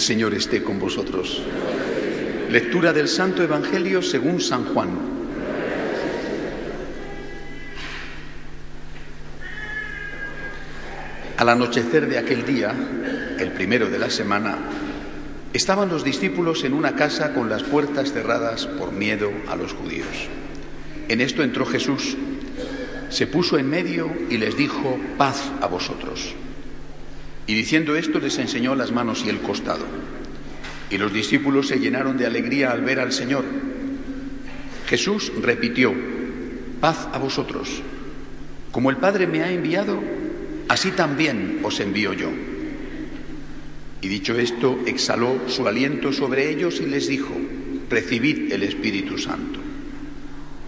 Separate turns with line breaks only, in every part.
El Señor esté con vosotros. Lectura del Santo Evangelio según San Juan. Al anochecer de aquel día, el primero de la semana, estaban los discípulos en una casa con las puertas cerradas por miedo a los judíos. En esto entró Jesús, se puso en medio y les dijo, paz a vosotros. Y diciendo esto les enseñó las manos y el costado. Y los discípulos se llenaron de alegría al ver al Señor. Jesús repitió, paz a vosotros. Como el Padre me ha enviado, así también os envío yo. Y dicho esto, exhaló su aliento sobre ellos y les dijo, recibid el Espíritu Santo.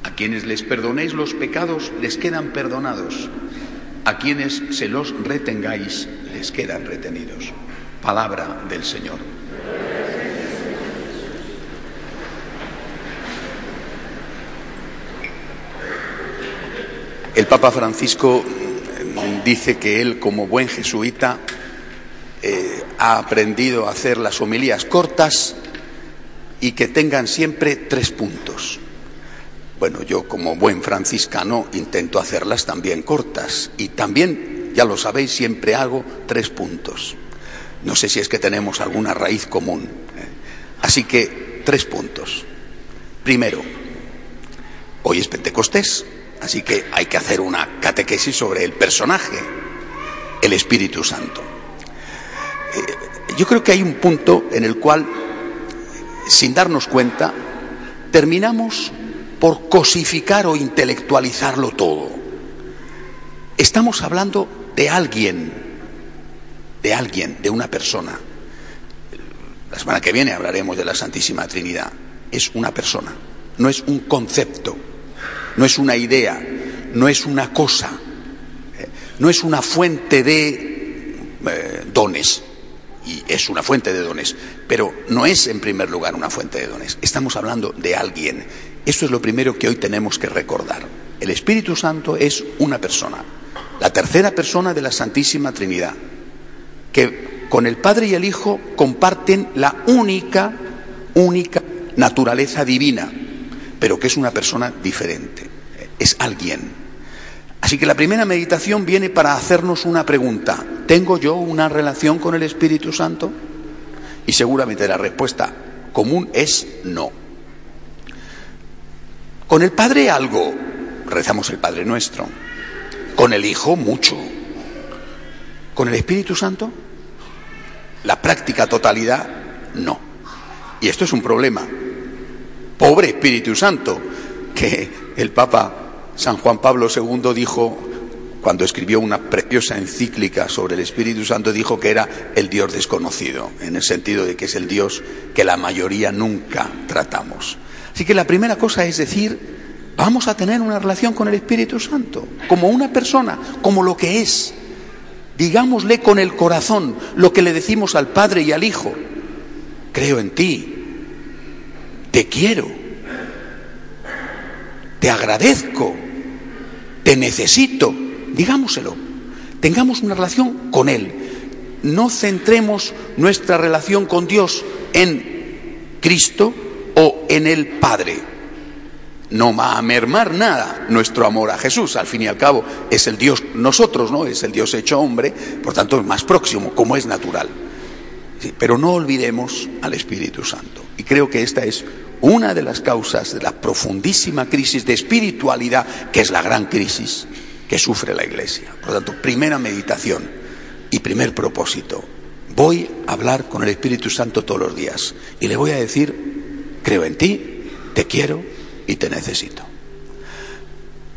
A quienes les perdonéis los pecados les quedan perdonados. A quienes se los retengáis les quedan retenidos. Palabra del Señor. El Papa Francisco dice que él, como buen jesuita, eh, ha aprendido a hacer las homilías cortas y que tengan siempre tres puntos. Bueno, yo como buen franciscano intento hacerlas también cortas y también, ya lo sabéis, siempre hago tres puntos. No sé si es que tenemos alguna raíz común. ¿eh? Así que, tres puntos. Primero, hoy es Pentecostés, así que hay que hacer una catequesis sobre el personaje, el Espíritu Santo. Eh, yo creo que hay un punto en el cual, sin darnos cuenta, terminamos por cosificar o intelectualizarlo todo. Estamos hablando de alguien, de alguien, de una persona. La semana que viene hablaremos de la Santísima Trinidad. Es una persona, no es un concepto, no es una idea, no es una cosa, eh, no es una fuente de eh, dones, y es una fuente de dones, pero no es en primer lugar una fuente de dones. Estamos hablando de alguien esto es lo primero que hoy tenemos que recordar. El Espíritu Santo es una persona, la tercera persona de la Santísima Trinidad, que con el Padre y el Hijo comparten la única, única naturaleza divina, pero que es una persona diferente, es alguien. Así que la primera meditación viene para hacernos una pregunta. ¿Tengo yo una relación con el Espíritu Santo? Y seguramente la respuesta común es no. Con el Padre algo, rezamos el Padre nuestro. Con el Hijo mucho. Con el Espíritu Santo, la práctica totalidad, no. Y esto es un problema. Pobre Espíritu Santo, que el Papa San Juan Pablo II dijo, cuando escribió una preciosa encíclica sobre el Espíritu Santo, dijo que era el Dios desconocido, en el sentido de que es el Dios que la mayoría nunca tratamos. Así que la primera cosa es decir, vamos a tener una relación con el Espíritu Santo, como una persona, como lo que es. Digámosle con el corazón lo que le decimos al Padre y al Hijo. Creo en ti, te quiero, te agradezco, te necesito. Digámoselo, tengamos una relación con Él. No centremos nuestra relación con Dios en Cristo, o en el Padre. No va a mermar nada nuestro amor a Jesús. Al fin y al cabo es el Dios, nosotros, ¿no? Es el Dios hecho hombre, por tanto es más próximo, como es natural. pero no olvidemos al Espíritu Santo. Y creo que esta es una de las causas de la profundísima crisis de espiritualidad, que es la gran crisis que sufre la Iglesia. Por lo tanto, primera meditación y primer propósito. Voy a hablar con el Espíritu Santo todos los días y le voy a decir Creo en ti, te quiero y te necesito.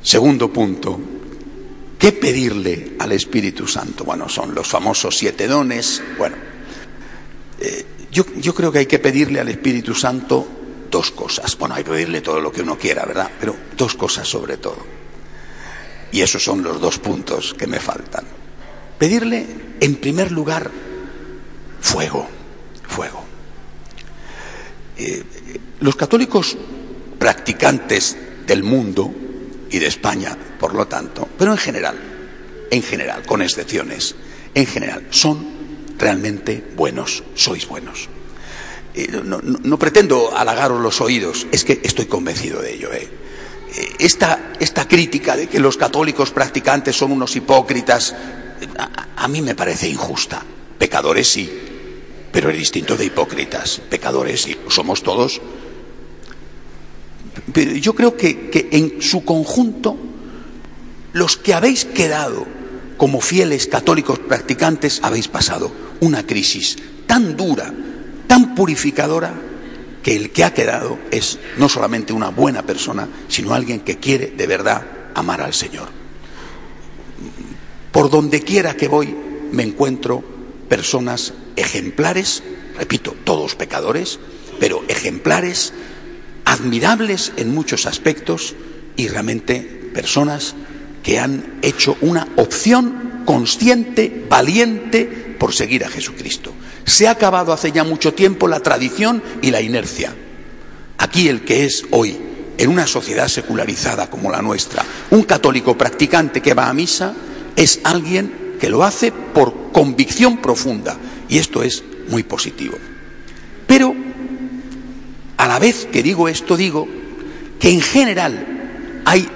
Segundo punto, ¿qué pedirle al Espíritu Santo? Bueno, son los famosos siete dones. Bueno, eh, yo, yo creo que hay que pedirle al Espíritu Santo dos cosas. Bueno, hay que pedirle todo lo que uno quiera, ¿verdad? Pero dos cosas sobre todo. Y esos son los dos puntos que me faltan. Pedirle, en primer lugar, fuego, fuego. Eh, los católicos practicantes del mundo y de España, por lo tanto, pero en general, en general, con excepciones, en general, son realmente buenos, sois buenos. No, pretendo halagaros los oídos, es que estoy convencido de ello. ¿eh? Esta, esta, crítica de que los católicos practicantes son unos hipócritas, a, mí me parece injusta. Pecadores sí, pero es distinto de hipócritas. Pecadores sí, somos todos. Pero yo creo que, que en su conjunto, los que habéis quedado como fieles católicos practicantes, habéis pasado una crisis tan dura, tan purificadora, que el que ha quedado es no solamente una buena persona, sino alguien que quiere de verdad amar al Señor. Por donde quiera que voy me encuentro personas ejemplares, repito, todos pecadores, pero ejemplares, admirables en muchos aspectos y realmente personas que han hecho una opción consciente, valiente, por seguir a Jesucristo. Se ha acabado hace ya mucho tiempo la tradición y la inercia. Aquí el que es hoy, en una sociedad secularizada como la nuestra, un católico practicante que va a misa, es alguien que lo hace por convicción profunda. Y esto es muy positivo. A la vez que digo esto, digo que en general hay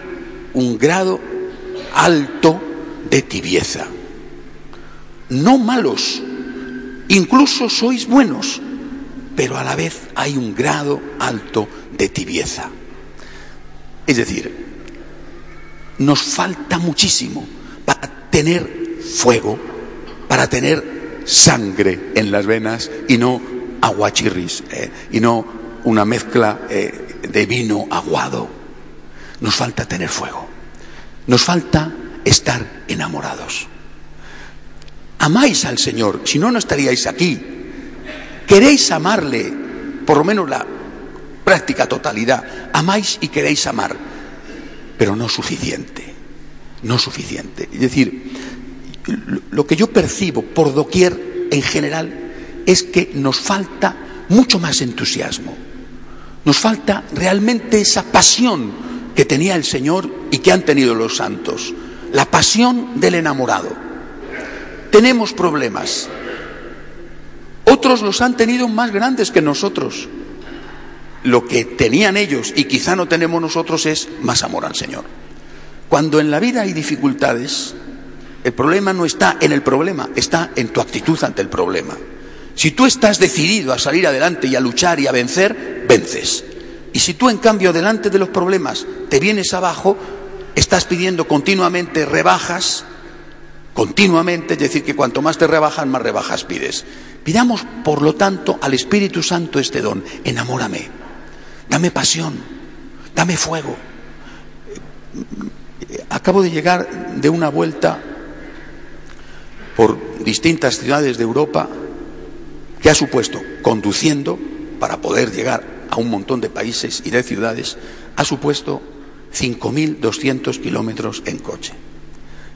un grado alto de tibieza. No malos, incluso sois buenos, pero a la vez hay un grado alto de tibieza. Es decir, nos falta muchísimo para tener fuego, para tener sangre en las venas y no aguachirris, eh, y no una mezcla eh, de vino aguado. Nos falta tener fuego. Nos falta estar enamorados. Amáis al Señor, si no, no estaríais aquí. Queréis amarle, por lo menos la práctica totalidad. Amáis y queréis amar, pero no suficiente, no suficiente. Es decir, lo que yo percibo por doquier en general es que nos falta mucho más entusiasmo, nos falta realmente esa pasión que tenía el Señor y que han tenido los santos, la pasión del enamorado. Tenemos problemas. Otros los han tenido más grandes que nosotros. Lo que tenían ellos y quizá no tenemos nosotros es más amor al Señor. Cuando en la vida hay dificultades, el problema no está en el problema, está en tu actitud ante el problema. Si tú estás decidido a salir adelante y a luchar y a vencer, vences. Y si tú, en cambio, delante de los problemas te vienes abajo, estás pidiendo continuamente rebajas, continuamente, es decir, que cuanto más te rebajan, más rebajas pides. Pidamos, por lo tanto, al Espíritu Santo este don. Enamórame, dame pasión, dame fuego. Acabo de llegar de una vuelta por distintas ciudades de Europa que ha supuesto conduciendo para poder llegar a un montón de países y de ciudades, ha supuesto 5.200 kilómetros en coche.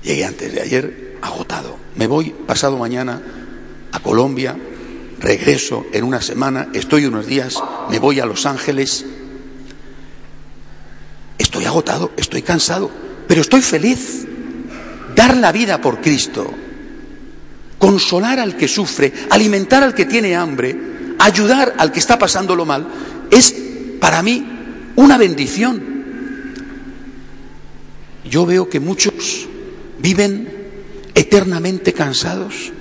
Llegué antes de ayer agotado. Me voy pasado mañana a Colombia, regreso en una semana, estoy unos días, me voy a Los Ángeles. Estoy agotado, estoy cansado, pero estoy feliz. Dar la vida por Cristo, consolar al que sufre, alimentar al que tiene hambre, ayudar al que está pasándolo mal, es para mí una bendición. Yo veo que muchos viven eternamente cansados.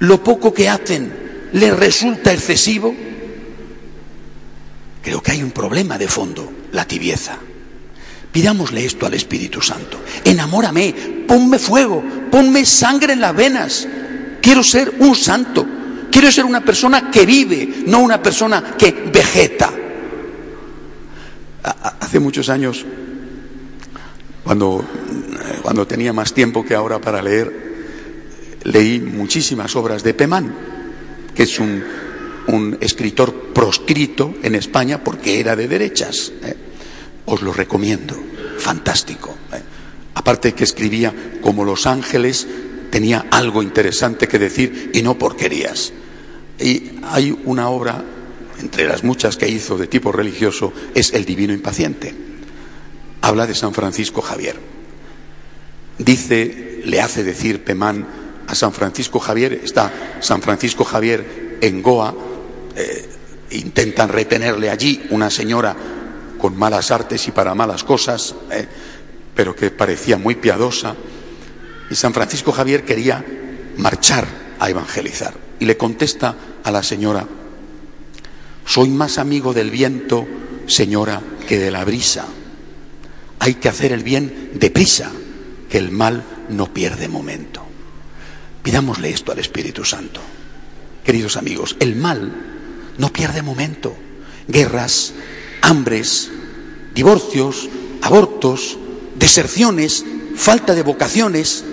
Lo poco que hacen les resulta excesivo. Creo que hay un problema de fondo, la tibieza. Pidámosle esto al Espíritu Santo. Enamórame, ponme fuego, ponme sangre en las venas. Quiero ser un santo. Quiero ser una persona que vive, no una persona que vegeta. Hace muchos años, cuando, cuando tenía más tiempo que ahora para leer, leí muchísimas obras de Pemán, que es un, un escritor proscrito en España porque era de derechas. ¿eh? Os lo recomiendo, fantástico. ¿eh? Aparte que escribía como los ángeles, tenía algo interesante que decir y no porquerías. Y hay una obra, entre las muchas que hizo de tipo religioso, es El Divino Impaciente. Habla de San Francisco Javier. Dice, le hace decir Pemán a San Francisco Javier, está San Francisco Javier en Goa, eh, intentan retenerle allí una señora con malas artes y para malas cosas, eh, pero que parecía muy piadosa, y San Francisco Javier quería marchar a evangelizar. Y le contesta a la señora, soy más amigo del viento, señora, que de la brisa. Hay que hacer el bien deprisa, que el mal no pierde momento. Pidámosle esto al Espíritu Santo. Queridos amigos, el mal no pierde momento. Guerras, hambres, divorcios, abortos, deserciones, falta de vocaciones.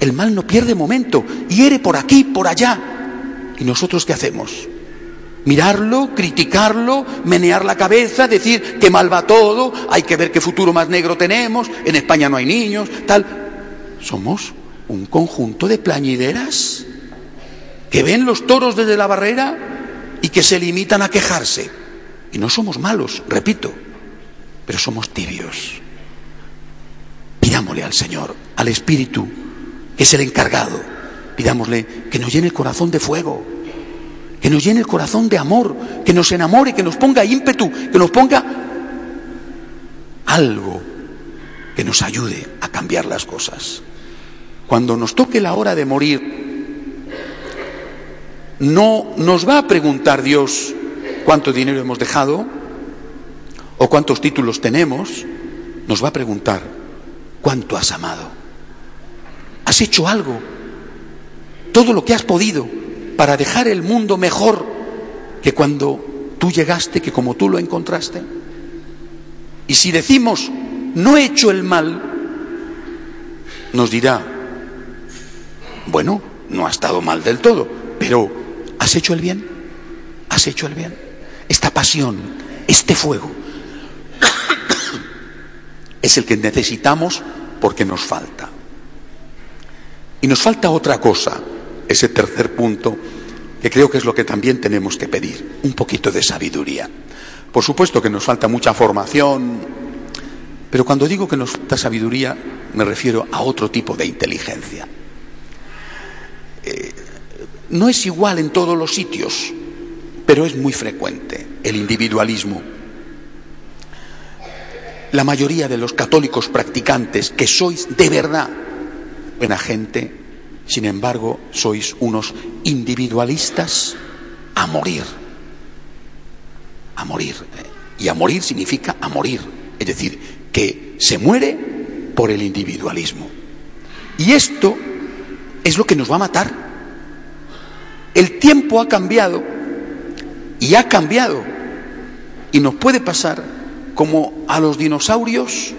El mal no pierde momento, hiere por aquí, por allá. ¿Y nosotros qué hacemos? Mirarlo, criticarlo, menear la cabeza, decir que mal va todo, hay que ver qué futuro más negro tenemos, en España no hay niños, tal. Somos un conjunto de plañideras que ven los toros desde la barrera y que se limitan a quejarse. Y no somos malos, repito, pero somos tibios. Pidámosle al Señor, al Espíritu, que es el encargado, pidámosle que nos llene el corazón de fuego, que nos llene el corazón de amor, que nos enamore, que nos ponga ímpetu, que nos ponga algo que nos ayude a cambiar las cosas. Cuando nos toque la hora de morir, no nos va a preguntar Dios cuánto dinero hemos dejado o cuántos títulos tenemos, nos va a preguntar cuánto has amado. ¿Has hecho algo? Todo lo que has podido para dejar el mundo mejor que cuando tú llegaste, que como tú lo encontraste. Y si decimos, no he hecho el mal, nos dirá, bueno, no ha estado mal del todo, pero ¿has hecho el bien? ¿Has hecho el bien? Esta pasión, este fuego, es el que necesitamos porque nos falta. Y nos falta otra cosa, ese tercer punto, que creo que es lo que también tenemos que pedir, un poquito de sabiduría. Por supuesto que nos falta mucha formación, pero cuando digo que nos falta sabiduría me refiero a otro tipo de inteligencia. Eh, no es igual en todos los sitios, pero es muy frecuente el individualismo. La mayoría de los católicos practicantes que sois de verdad buena gente, sin embargo, sois unos individualistas a morir. A morir. Y a morir significa a morir. Es decir, que se muere por el individualismo. Y esto es lo que nos va a matar. El tiempo ha cambiado y ha cambiado. Y nos puede pasar como a los dinosaurios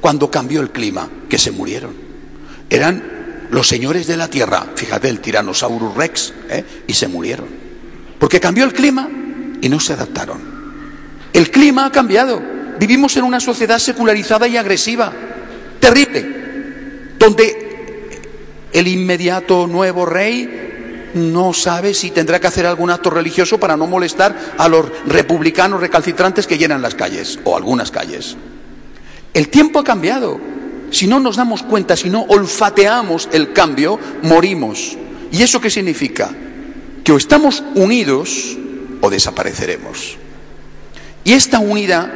cuando cambió el clima, que se murieron. Eran los señores de la tierra, fíjate, el Tyrannosaurus rex, ¿eh? y se murieron. Porque cambió el clima y no se adaptaron. El clima ha cambiado. Vivimos en una sociedad secularizada y agresiva, terrible, donde el inmediato nuevo rey no sabe si tendrá que hacer algún acto religioso para no molestar a los republicanos recalcitrantes que llenan las calles, o algunas calles. El tiempo ha cambiado. Si no nos damos cuenta, si no olfateamos el cambio, morimos. ¿Y eso qué significa? Que o estamos unidos o desapareceremos. Y esta unidad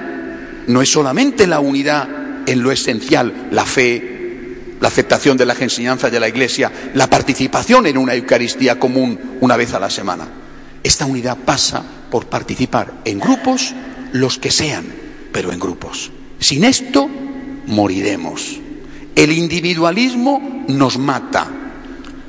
no es solamente la unidad en lo esencial, la fe, la aceptación de las enseñanzas de la Iglesia, la participación en una Eucaristía común una vez a la semana. Esta unidad pasa por participar en grupos, los que sean, pero en grupos. Sin esto, moriremos. El individualismo nos mata.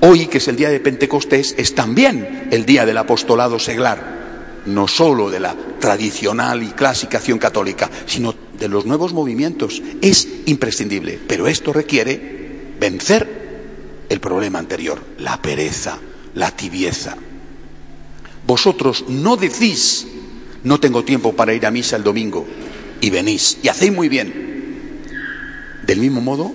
Hoy, que es el día de Pentecostés, es también el día del apostolado seglar, no solo de la tradicional y clásica acción católica, sino de los nuevos movimientos. Es imprescindible, pero esto requiere vencer el problema anterior, la pereza, la tibieza. Vosotros no decís, no tengo tiempo para ir a misa el domingo, y venís, y hacéis muy bien. Del mismo modo,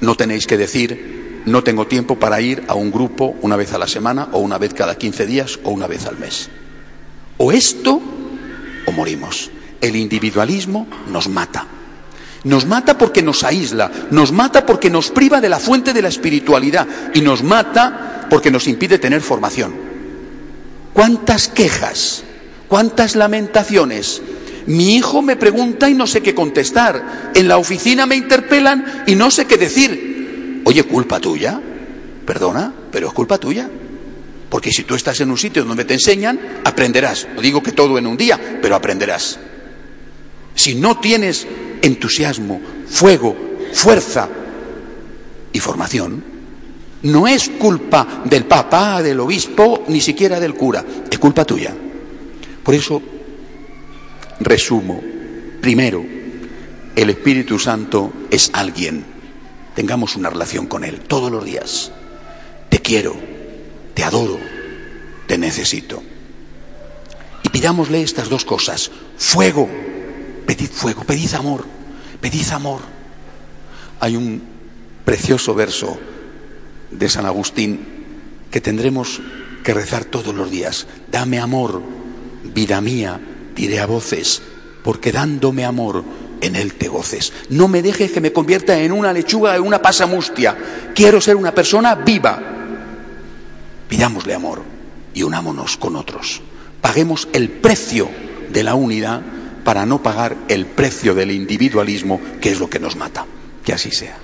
no tenéis que decir, no tengo tiempo para ir a un grupo una vez a la semana o una vez cada 15 días o una vez al mes. O esto o morimos. El individualismo nos mata. Nos mata porque nos aísla, nos mata porque nos priva de la fuente de la espiritualidad y nos mata porque nos impide tener formación. ¿Cuántas quejas? ¿Cuántas lamentaciones? Mi hijo me pregunta y no sé qué contestar. En la oficina me interpelan y no sé qué decir. Oye, culpa tuya. Perdona, pero es culpa tuya. Porque si tú estás en un sitio donde te enseñan, aprenderás. No digo que todo en un día, pero aprenderás. Si no tienes entusiasmo, fuego, fuerza y formación, no es culpa del papá, del obispo, ni siquiera del cura, es culpa tuya. Por eso, resumo, primero, el Espíritu Santo es alguien, tengamos una relación con Él todos los días. Te quiero, te adoro, te necesito. Y pidámosle estas dos cosas, fuego, pedid fuego, pedid amor, pedid amor. Hay un precioso verso de San Agustín que tendremos que rezar todos los días. Dame amor, vida mía, diré a voces, porque dándome amor, en él te goces. No me dejes que me convierta en una lechuga, en una pasamustia. Quiero ser una persona viva. Pidámosle amor y unámonos con otros. Paguemos el precio de la unidad para no pagar el precio del individualismo, que es lo que nos mata. Que así sea.